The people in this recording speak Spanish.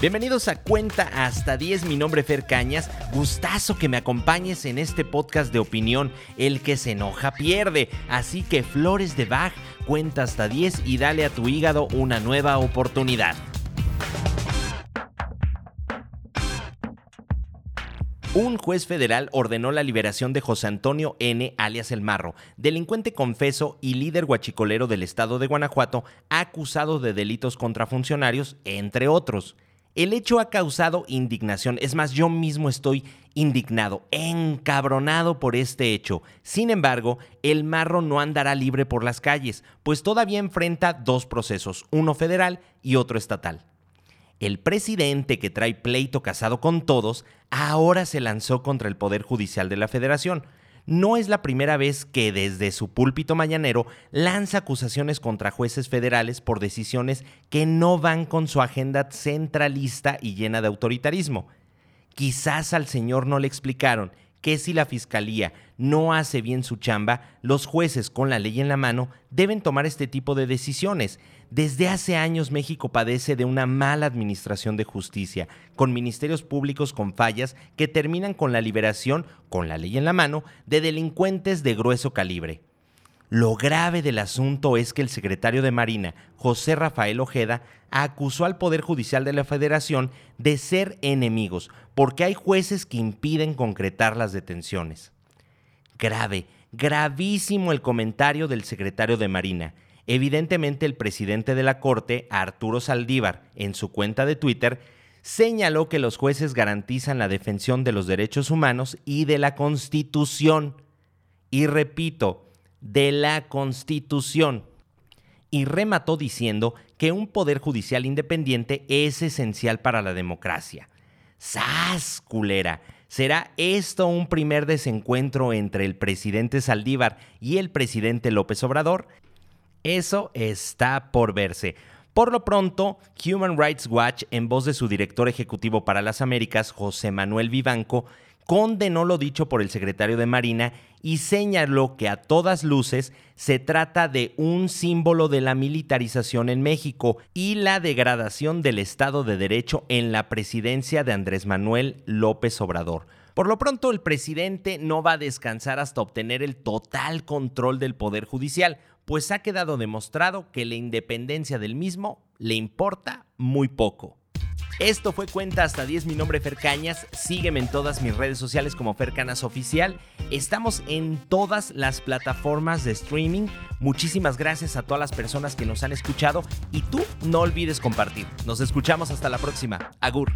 Bienvenidos a Cuenta hasta 10, mi nombre es Fer Cañas. Gustazo que me acompañes en este podcast de opinión. El que se enoja pierde. Así que flores de Bach, cuenta hasta 10 y dale a tu hígado una nueva oportunidad. Un juez federal ordenó la liberación de José Antonio N., alias El Marro, delincuente confeso y líder guachicolero del estado de Guanajuato, acusado de delitos contra funcionarios, entre otros. El hecho ha causado indignación, es más, yo mismo estoy indignado, encabronado por este hecho. Sin embargo, el marro no andará libre por las calles, pues todavía enfrenta dos procesos, uno federal y otro estatal. El presidente que trae pleito casado con todos ahora se lanzó contra el Poder Judicial de la Federación. No es la primera vez que desde su púlpito mañanero lanza acusaciones contra jueces federales por decisiones que no van con su agenda centralista y llena de autoritarismo. Quizás al señor no le explicaron que si la fiscalía no hace bien su chamba, los jueces con la ley en la mano deben tomar este tipo de decisiones. Desde hace años México padece de una mala administración de justicia, con ministerios públicos con fallas que terminan con la liberación, con la ley en la mano, de delincuentes de grueso calibre. Lo grave del asunto es que el secretario de Marina, José Rafael Ojeda, acusó al Poder Judicial de la Federación de ser enemigos, porque hay jueces que impiden concretar las detenciones. Grave, gravísimo el comentario del secretario de Marina. Evidentemente el presidente de la Corte, Arturo Saldívar, en su cuenta de Twitter, señaló que los jueces garantizan la defensión de los derechos humanos y de la Constitución. Y repito, de la Constitución y remató diciendo que un poder judicial independiente es esencial para la democracia. ¡Sas, culera! ¿Será esto un primer desencuentro entre el presidente Saldívar y el presidente López Obrador? Eso está por verse. Por lo pronto, Human Rights Watch, en voz de su director ejecutivo para las Américas, José Manuel Vivanco, condenó lo dicho por el secretario de Marina y señaló que a todas luces se trata de un símbolo de la militarización en México y la degradación del Estado de Derecho en la presidencia de Andrés Manuel López Obrador. Por lo pronto, el presidente no va a descansar hasta obtener el total control del Poder Judicial, pues ha quedado demostrado que la independencia del mismo le importa muy poco. Esto fue Cuenta hasta 10, mi nombre es Fercañas, sígueme en todas mis redes sociales como Fercanas Oficial, estamos en todas las plataformas de streaming, muchísimas gracias a todas las personas que nos han escuchado. Y tú no olvides compartir, nos escuchamos hasta la próxima, Agur.